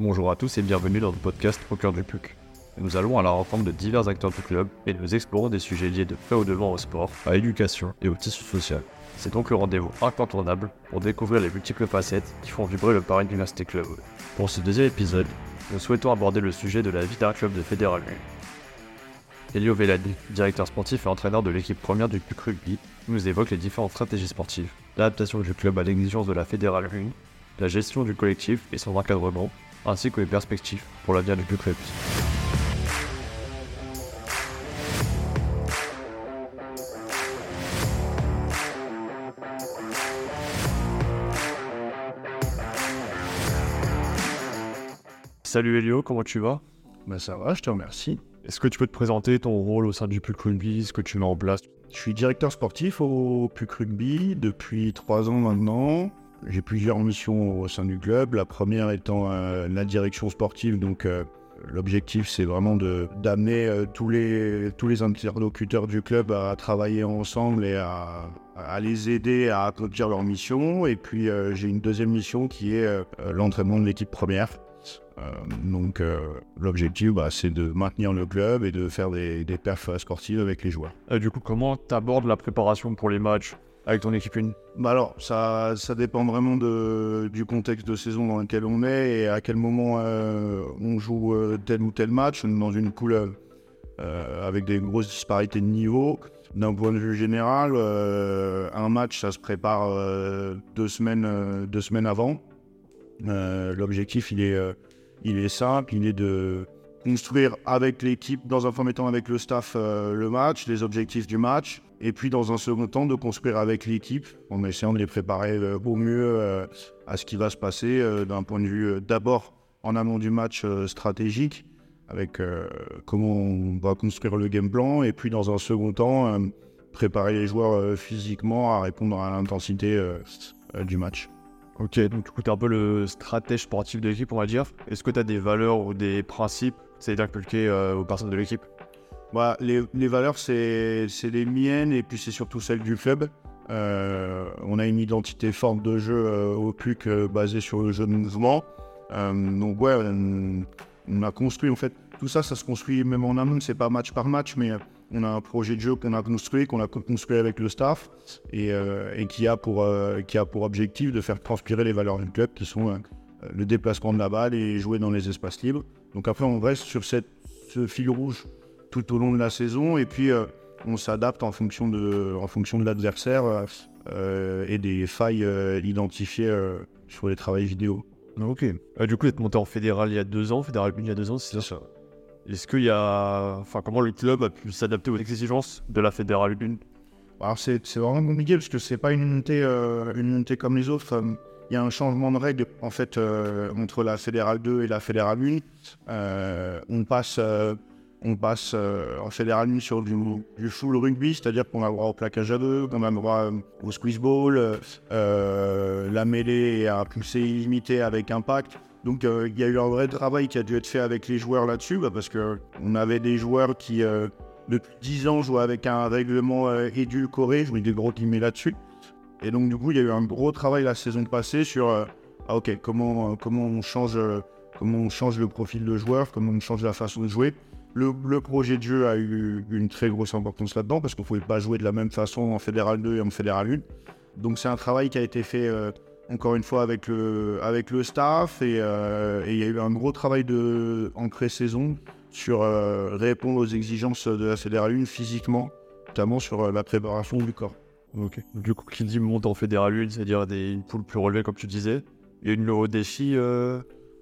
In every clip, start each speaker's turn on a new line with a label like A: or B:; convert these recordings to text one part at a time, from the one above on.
A: Bonjour à tous et bienvenue dans le podcast Au cœur du PUC. Nous allons à la rencontre de divers acteurs du club et nous explorons des sujets liés de près ou de loin au sport, à l'éducation et au tissu social. C'est donc le rendez-vous incontournable pour découvrir les multiples facettes qui font vibrer le Paris Dynasty Club. Pour ce deuxième épisode, nous souhaitons aborder le sujet de la vie d'un club de fédéral. Elio Vellani, directeur sportif et entraîneur de l'équipe première du PUC Rugby, nous évoque les différentes stratégies sportives, l'adaptation du club à l'exigence de la fédérale 1, la gestion du collectif et son encadrement, ainsi que les perspectives pour l'avenir du Rugby. Salut Elio, comment tu vas?
B: Bah ça va, je te remercie.
A: Est-ce que tu peux te présenter ton rôle au sein du PUC Rugby, ce que tu mets en place?
B: Je suis directeur sportif au PUC Rugby depuis trois ans maintenant. J'ai plusieurs missions au sein du club. La première étant euh, la direction sportive, donc euh, l'objectif c'est vraiment d'amener euh, tous les tous les interlocuteurs du club à travailler ensemble et à, les aider à accomplir leur mission. Et puis j'ai une deuxième mission qui est l'entraînement de l'équipe première. Donc l'objectif bah, c'est de maintenir le club et de faire des, des perfs sportives avec les joueurs.
A: Du coup, comment tu abordes la préparation pour les matchs? Avec ton équipe 1
B: Bah alors, ça, ça dépend vraiment du contexte de saison dans lequel on est et à quel moment euh, on joue euh, tel ou tel match. Dans une poule euh, avec des grosses disparités de niveau. D'un point de vue général, un match, ça se prépare deux, semaines, deux semaines avant. L'objectif, il est, il est simple, il est de construire avec l'équipe, dans un premier temps avec le staff, le match, les objectifs du match, et puis dans un second temps de construire avec l'équipe en essayant de les préparer euh, au mieux euh, à ce qui va se passer euh, d'un point de vue d'abord en amont du match stratégique avec comment on va construire le game plan et puis dans un second temps préparer les joueurs physiquement à répondre à l'intensité du match.
A: Ok, donc tu es un peu le stratège sportif de l'équipe, on va dire. Est-ce que tu as des valeurs ou des principes d'inculquer euh, aux personnes de l'équipe?
B: Bah, les, valeurs, c'est les miennes et puis c'est surtout celles du club. Euh, on a une identité forte de jeu euh, au PUC euh, basée sur le jeu de mouvement. Euh, donc ouais, on, a construit en fait tout ça, ça se construit même en amont, c'est pas match par match, mais on a un projet de jeu qu'on a construit, qu'on a construit avec le staff et, qui, a pour, objectif de faire transpirer les valeurs du club qui sont le déplacement de la balle et jouer dans les espaces libres. Donc après, on reste sur ce fil rouge tout au long de la saison et puis euh, on s'adapte en fonction de, en fonction de l'adversaire euh, et des failles euh, identifiées sur les travails vidéo.
A: Ok. Euh, du coup, vous êtes monté en fédéral il y a deux ans, fédéral 1 il y a deux ans, c'est ça Est-ce qu'il y a. Enfin, comment le club a pu s'adapter aux exigences de la fédérale 1
B: Alors c'est vraiment compliqué parce que c'est pas une unité, euh, une unité comme les autres. Euh, Il y a un changement de règle en fait euh, entre la fédérale 2 et la fédérale 1. Euh, on passe, on passe euh, en fédérale 1 sur du, full rugby, c'est-à-dire qu'on a droit au plaquage à deux, qu'on a droit euh, au squeeze ball, euh, la mêlée à pousser illimité avec impact. Donc il y a eu un vrai travail qui a dû être fait avec les joueurs là-dessus, bah, parce que on avait des joueurs qui depuis 10 ans jouaient avec un règlement édulcoré, je mets des gros guillemets là-dessus. Et donc du coup il y a eu un gros travail la saison passée sur ah, ok comment comment on change comment on change le profil de joueur, comment on change la façon de jouer. Le, le projet de jeu a eu une très grosse importance là-dedans parce qu'on ne pouvait pas jouer de la même façon en Fédéral 2 et en Fédéral 1. Donc c'est un travail qui a été fait euh, encore une fois avec le, avec le staff et euh, et il y a eu un gros travail de, en pré-saison sur euh, répondre aux exigences de la Fédéral 1 physiquement, notamment sur la préparation du corps.
A: Du coup, qui dit monter en fédéral 1, c'est-à-dire une poule plus relevée, comme tu disais. A une défi.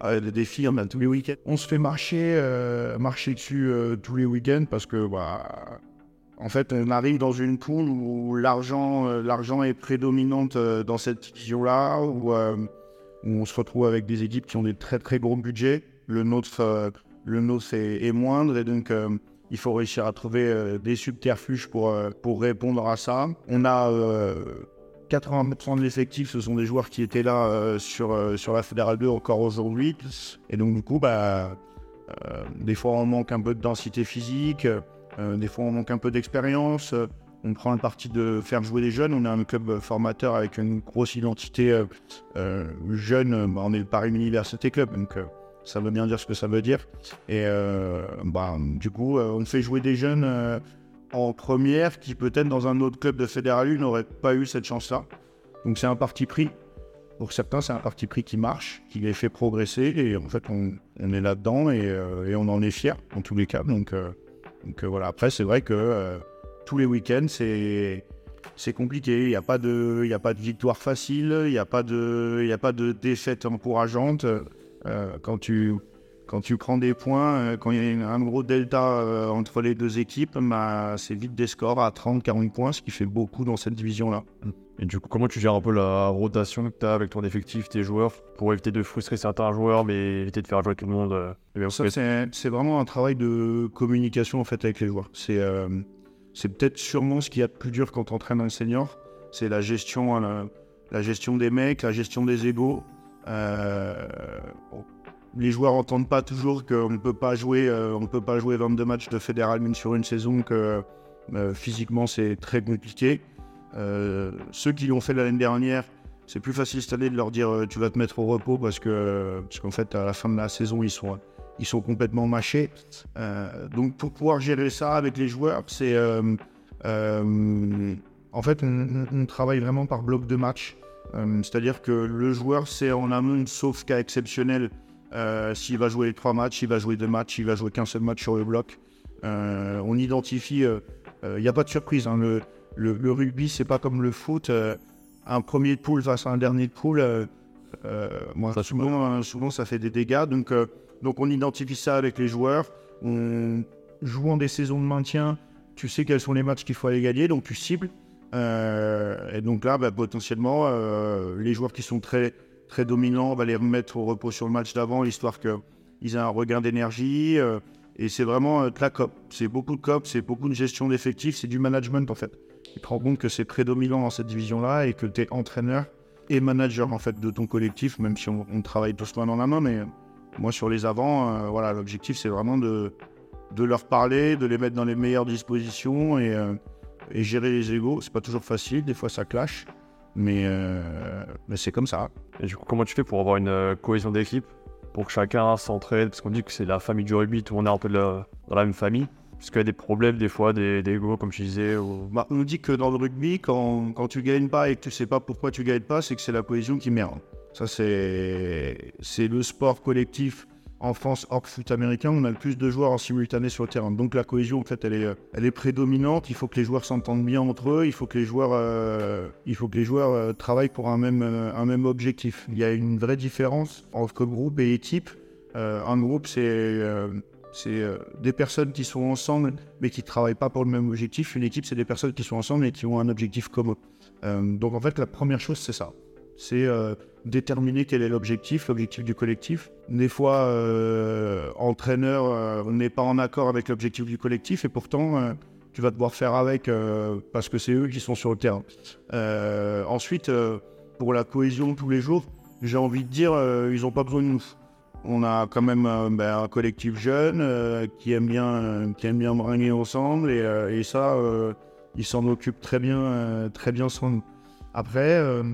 B: Ah, des défis, on tous les week-ends. On se fait marcher, euh, marcher dessus euh, tous les week-ends parce que, bah, en fait, on arrive dans une poule où l'argent, euh, l'argent est prédominante dans cette division-là, où, on se retrouve avec des équipes qui ont des très très gros budgets. Le nôtre, le nôtre est, est moindre et donc il faut réussir à trouver des subterfuges pour, pour répondre à ça. On a 80% de l'effectif, ce sont des joueurs qui étaient là euh, sur, euh, sur la Fédérale 2 encore aujourd'hui. Et donc, du coup, bah, euh, des fois, on manque un peu de densité physique, des fois, on manque un peu d'expérience. on prend le parti de faire jouer les jeunes. On est un club formateur avec une grosse identité jeune. Bah, on est le Paris Université Club, donc ça veut bien dire ce que ça veut dire. Et bah, du coup, on fait jouer des jeunes en première qui peut-être dans un autre club de Fédéral n'auraient pas eu cette chance-là. Donc c'est un parti pris. Pour certains, c'est un parti pris qui marche, qui les fait progresser. Et en fait, on, est là-dedans et, on en est fier en tous les cas. Donc, donc voilà, après, c'est vrai que tous les week-ends, c'est compliqué. Il n'y a, pas de, victoire facile, il n'y a, pas de, a pas de défaite encourageante. Euh, quand, tu, quand tu prends des points, euh, quand il y a un gros delta euh, entre les deux équipes, bah, c'est vite des scores à 30-40 points, ce qui fait beaucoup dans cette division-là.
A: Et du coup, comment tu gères un peu la rotation que tu as avec ton effectif, tes joueurs, pour éviter de frustrer certains joueurs, mais éviter de faire jouer tout le monde
B: c'est vraiment un travail de communication en fait avec les joueurs. C'est peut-être sûrement ce qu'il y a de plus dur quand on entraîne un senior. C'est la gestion, la, gestion des mecs, la gestion des égaux. Euh, les joueurs n'entendent pas toujours qu'on ne peut pas jouer, euh, on peut pas jouer 22 matchs de Fédéral Mine sur une saison, que euh, physiquement c'est très compliqué. ceux qui l'ont fait l'année dernière, c'est plus facile cette année de leur dire tu vas te mettre au repos parce que parce qu'en fait à la fin de la saison ils sont ils sont complètement mâchés. Euh, donc pour pouvoir gérer ça avec les joueurs, c'est euh, euh, en fait on, travaille vraiment par bloc de match. C'est-à-dire que le joueur c'est en amont, sauf cas exceptionnel, s'il va jouer les trois matchs, il va jouer deux matchs, il va jouer qu'un seul match sur le bloc. on identifie, il n'y a pas de surprise. Hein, le, le, le, rugby c'est pas comme le foot. un premier de poule face à un dernier de poule, moi, souvent, souvent, ça fait des dégâts. Donc donc on identifie ça avec les joueurs. On, jouant des saisons de maintien, tu sais quels sont les matchs qu'il faut aller gagner, donc tu cibles. Euh, et donc là, bah, potentiellement, euh, les joueurs qui sont très, très dominants, on va les remettre au repos sur le match d'avant, histoire qu'ils aient un regain d'énergie. Euh, et c'est vraiment de la COP. C'est beaucoup de COP, c'est beaucoup de gestion d'effectifs, c'est du management en fait. Tu te rends compte que c'est prédominant dans cette division-là et que tu es entraîneur et manager en fait de ton collectif, même si on, on travaille tous main dans la main, mais moi, sur les avants, euh, voilà, l'objectif, c'est vraiment de, leur parler, de les mettre dans les meilleures dispositions et, euh, et gérer les égaux. C'est pas toujours facile, des fois ça clash, mais, euh, mais c'est comme ça.
A: Et du coup, comment tu fais pour avoir une cohésion d'équipe? Pour que chacun s'entraide? Parce qu'on dit que c'est la famille du rugby, tout le monde est un peu dans la même famille. Parce qu'il y a des problèmes, des fois, des, des comme je disais.
B: Bah, on nous dit que dans le rugby, quand, quand tu gagnes pas et que tu sais pas pourquoi tu gagnes pas, c'est que c'est la cohésion qui merde. Ça, c'est le sport collectif en France hors foot américain. On a le plus de joueurs en simultané sur le terrain. Donc la cohésion, en fait, elle est, est prédominante. Il faut que les joueurs s'entendent bien entre eux. Il faut que les joueurs, euh, euh, travaillent pour un même, euh, objectif. Il y a une vraie différence entre groupe et équipe. un groupe, c'est c'est des personnes qui sont ensemble mais qui ne travaillent pas pour le même objectif. Une équipe, c'est des personnes qui sont ensemble et qui ont un objectif commun. donc en fait, la première chose, c'est ça. C'est déterminer quel est l'objectif, l'objectif du collectif. Des fois, euh, entraîneur euh, n'est pas en accord avec l'objectif du collectif et pourtant, euh, tu vas devoir faire avec parce que c'est eux qui sont sur le terrain. ensuite, pour la cohésion tous les jours, j'ai envie de dire, ils n'ont pas besoin de nous. On a quand même ben, un collectif jeune qui aime bien, qui aime bien ensemble et, et ça, ils s'en occupent très bien, très bien sans nous. Après, euh,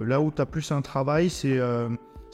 B: là où tu as plus un travail, c'est euh,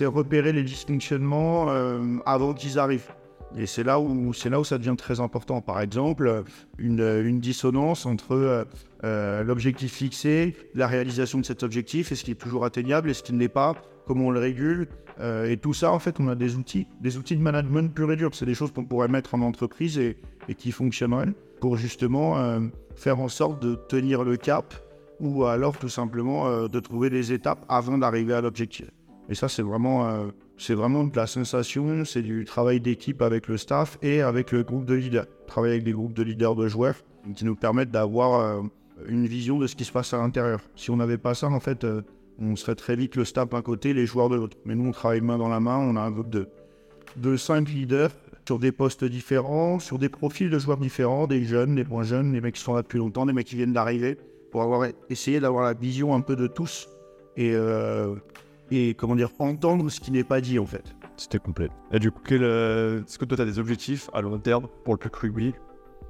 B: repérer les dysfonctionnements euh, avant qu'ils arrivent. Et c'est là, où, là où ça devient très important. Par exemple, une, dissonance entre l'objectif fixé, la réalisation de cet objectif, est-ce qu'il est toujours atteignable, est-ce qu'il ne l'est pas, comment on le régule. et tout ça, en fait, on a des outils, des outils de management pur et dur. C'est des choses qu'on pourrait mettre en entreprise et, et qui fonctionneraient pour justement faire en sorte de tenir le cap ou alors tout simplement euh, de trouver des étapes avant d'arriver à l'objectif. Et ça, c'est vraiment, euh, vraiment de la sensation, c'est du travail d'équipe avec le staff et avec le groupe de leaders. Travailler avec des groupes de leaders de joueurs qui nous permettent d'avoir euh, une vision de ce qui se passe à l'intérieur. Si on n'avait pas ça, en fait, on serait très vite le staff d'un côté, les joueurs de l'autre. Mais nous, on travaille main dans la main, on a un groupe de, de cinq leaders sur des postes différents, sur des profils de joueurs différents, des jeunes, des moins jeunes, des mecs qui sont là depuis longtemps, des mecs qui viennent d'arriver pour avoir essayé d'avoir la vision un peu de tous et, euh, et comment dire, entendre ce qui n'est pas dit en fait.
A: C'était complet. Et du coup, euh, est-ce que toi tu as des objectifs à long terme pour le plus rugby?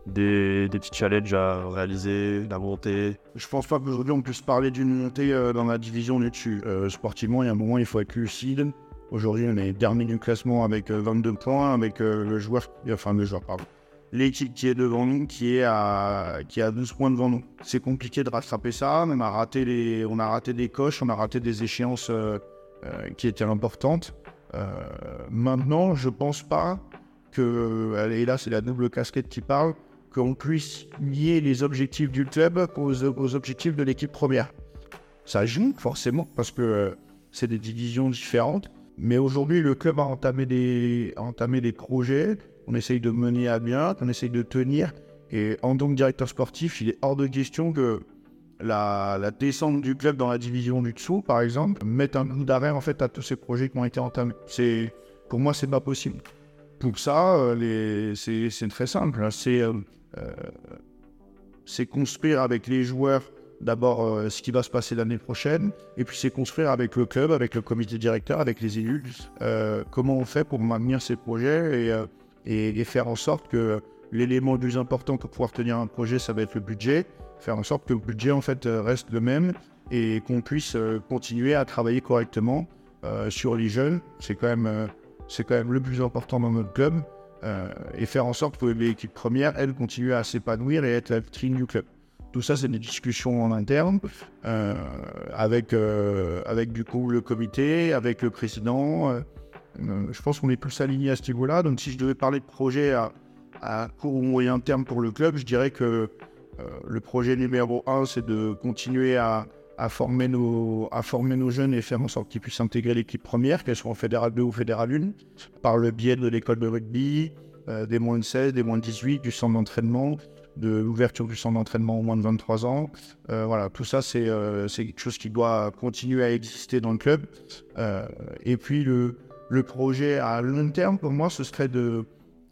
A: Des, des, petits challenges à réaliser, la montée
B: Je pense pas qu'aujourd'hui on puisse parler d'une montée euh, dans la division du dessus. sportivement, il y a un moment, il faut être lucide. Aujourd'hui, on est dernier du classement avec 22 points, avec le joueur, enfin le joueur, pardon, l'équipe qui est devant nous, qui est à, qui a 12 points devant nous. C'est compliqué de rattraper ça, on a raté, les, on a raté des coches, on a raté des échéances euh, euh, qui étaient importantes. Euh, maintenant, je pense pas que, et là c'est la double casquette qui parle, qu'on puisse lier les objectifs du club aux, aux objectifs de l'équipe première. Ça joue forcément parce que c'est des divisions différentes. Mais aujourd'hui, le club a entamé des, a entamé des projets on essaye de mener à bien, on essaye de tenir. Et en tant que directeur sportif, il est hors de question que la, descente du club dans la division du dessous, par exemple, mette un coup d'arrêt en fait à tous ces projets qui ont été entamés. Pour moi, c'est pas possible. Pour ça, euh, c'est, très simple. Hein. Euh, euh, c'est, construire avec les joueurs d'abord ce qui va se passer l'année prochaine, et puis c'est construire avec le club, avec le comité directeur, avec les élus, comment on fait pour maintenir ces projets et et, faire en sorte que l'élément le plus important pour pouvoir tenir un projet, ça va être le budget. Faire en sorte que le budget en fait euh, reste le même et qu'on puisse euh, continuer à travailler correctement euh, sur les jeunes. C'est quand même c'est quand même le plus important dans notre club et faire en sorte que l'équipe première, elle, continue à s'épanouir et être la vitrine du club. Tout ça, c'est des discussions en interne avec, avec du coup le comité, avec le président. Euh, je pense qu'on est plus aligné à ce niveau-là. Donc, si je devais parler de projet à, court ou moyen terme pour le club, je dirais que euh, le projet numéro un, c'est de continuer à, former nos, jeunes et faire en sorte qu'ils puissent intégrer l'équipe première, qu'elles soient en Fédéral 2 ou Fédéral 1, par le biais de l'école de rugby, euh, des moins de 16, des moins de 18, du centre d'entraînement, de l'ouverture du centre d'entraînement aux moins de 23 ans. voilà, tout ça, c'est quelque chose qui doit continuer à exister dans le club. et puis, le, le projet à long terme, pour moi, ce serait de,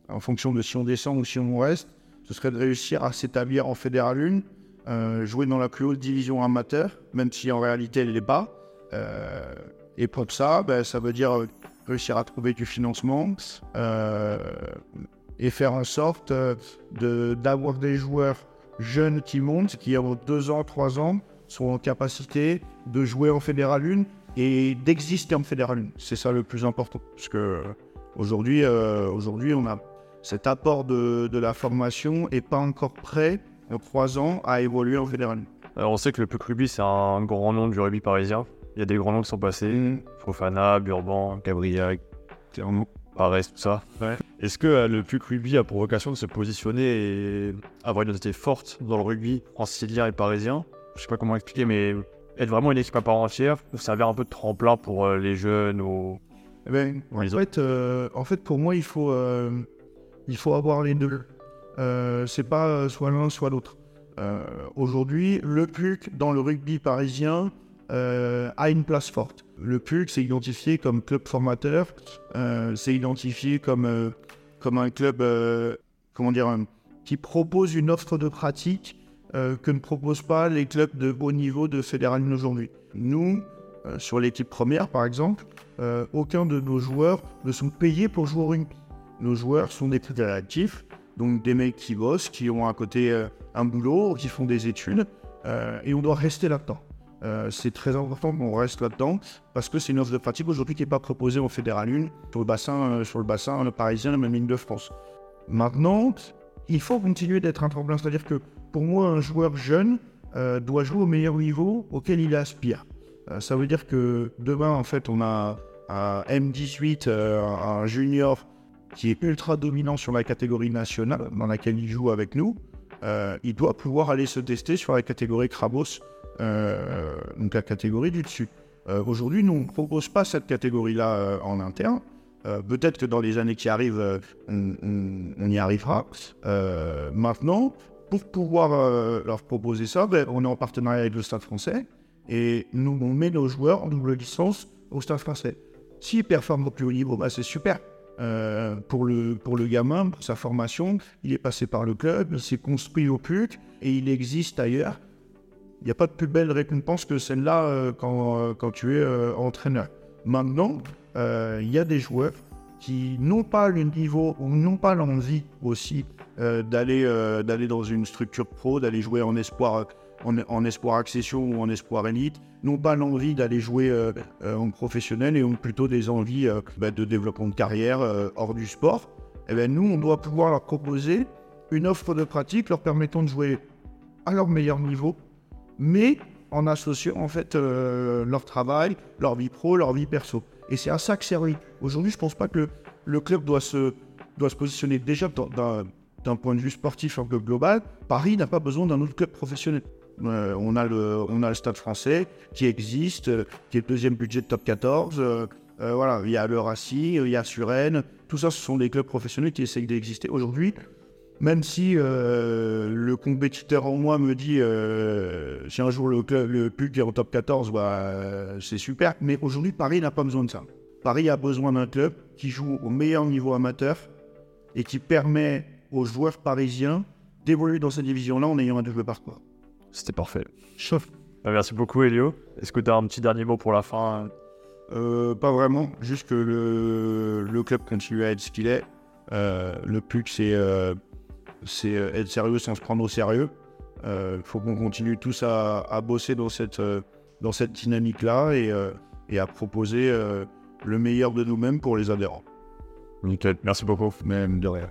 B: en fonction de si on descend ou si on reste, ce serait de réussir à s'établir en Fédéral 1, euh, jouer dans la plus haute division amateur, même si en réalité elle n'est pas. Euh, et pour ça, ben, ça veut dire réussir à trouver du financement euh, et faire en sorte d'avoir des joueurs jeunes qui montent, qui ont deux ans, trois ans, sont en capacité de jouer en Fédéral 1 et d'exister en fédéral. C'est ça le plus important. Parce que aujourd'hui, euh, aujourd'hui on a cet apport de, la formation et pas encore prêt, en trois ans, à évoluer en fédéral.
A: Alors on sait que le PUC Rugby, c'est un grand nom du rugby parisien. Il y a des grands noms qui sont passés. Mmh. Fofana, Burban, Gabriel, Paris, tout ça. Est-ce que euh, le PUC Rugby a pour vocation de se positionner et avoir une identité forte dans le rugby francilien et parisien? Je sais pas comment expliquer, mais être vraiment une équipe à part entière, servir un peu de tremplin pour euh, les jeunes ou
B: eh ben, en, fait, euh, en fait, pour moi, il faut, euh, il faut avoir les deux. c'est pas soit l'un, soit l'autre. Aujourd'hui, le PUC dans le rugby parisien a une place forte. Le PUC, c'est identifié comme club formateur, c'est identifié comme, comme un club comment dire, qui propose une offre de pratique euh, que ne proposent pas les clubs de haut niveau de Fédéral aujourd'hui. Nous, euh, sur l'équipe première par exemple, euh, aucun de nos joueurs ne sont payés pour jouer au rugby. Nos joueurs sont des actifs, donc des mecs qui bossent, qui ont à côté un boulot, qui font des études, et on doit rester là-dedans. c'est très important qu'on reste là-dedans parce que c'est une offre de pratique aujourd'hui qui n'est pas proposée au Fédéral 1 sur le bassin, sur le bassin parisien, même ligne de France. Maintenant, il faut continuer d'être un tremplin, c'est-à-dire que pour moi, un joueur jeune euh, doit jouer au meilleur niveau auquel il aspire. Euh, ça veut dire que demain, en fait, on a un M18, euh, un junior qui est ultra dominant sur la catégorie nationale dans laquelle il joue avec nous. il doit pouvoir aller se tester sur la catégorie Krabos, donc la catégorie du dessus. Aujourd'hui, nous, on ne propose pas cette catégorie-là en interne. Peut-être que dans les années qui arrivent, on, y arrivera. maintenant, pour pouvoir euh, leur proposer ça, ben, on est en partenariat avec le Stade français et nous, on met nos joueurs en double licence au Stade français. S'ils performent au plus haut niveau, ben, c'est super. Euh, pour, le, pour le gamin, pour sa formation, il est passé par le club, il s'est construit au PUC et il existe ailleurs. Il n'y a pas de plus belle récompense que celle-là euh, quand, quand, tu es entraîneur. Maintenant, il y a des joueurs qui n'ont pas le niveau ou n'ont pas l'envie aussi euh, d'aller euh, d'aller dans une structure pro, d'aller jouer en espoir en, espoir accession ou en espoir élite n'ont pas l'envie d'aller jouer en professionnel et ont plutôt des envies bah, de développement de carrière hors du sport. Et eh bien, nous, on doit pouvoir leur proposer une offre de pratique leur permettant de jouer à leur meilleur niveau, mais en associant en fait leur travail, leur vie pro, leur vie perso. Et c'est à ça que sert Aujourd'hui, je ne pense pas que le, club doit se, doit se positionner déjà d'un point de vue sportif un peu global. Paris n'a pas besoin d'un autre club professionnel. Euh, on, a le, on a le Stade français qui existe, euh, qui est le deuxième budget de top 14. Euh, voilà, il y a le Racing, il y a Suresnes. Tout ça, ce sont des clubs professionnels qui essayent d'exister. Aujourd'hui, même si le compétiteur en moi me dit si un jour le, club, le PUC est en top 14, bah, c'est super. Mais aujourd'hui, Paris n'a pas besoin de ça. Paris a besoin d'un club qui joue au meilleur niveau amateur et qui permet aux joueurs parisiens d'évoluer dans cette division-là en ayant un double parcours.
A: C'était parfait.
B: Chauffe.
A: Bah, merci beaucoup, Elio. Est-ce que tu as un petit dernier mot pour la fin?
B: Euh, Pas vraiment. Juste que le, club continue à être ce qu'il est. Euh, le PUC, c'est euh, être sérieux sans se prendre au sérieux. Il faut qu'on continue tous à, bosser dans cette, dans cette dynamique-là et, et, à proposer le meilleur de nous-mêmes pour les adhérents.
A: Nickel, merci beaucoup.
B: Même de rien.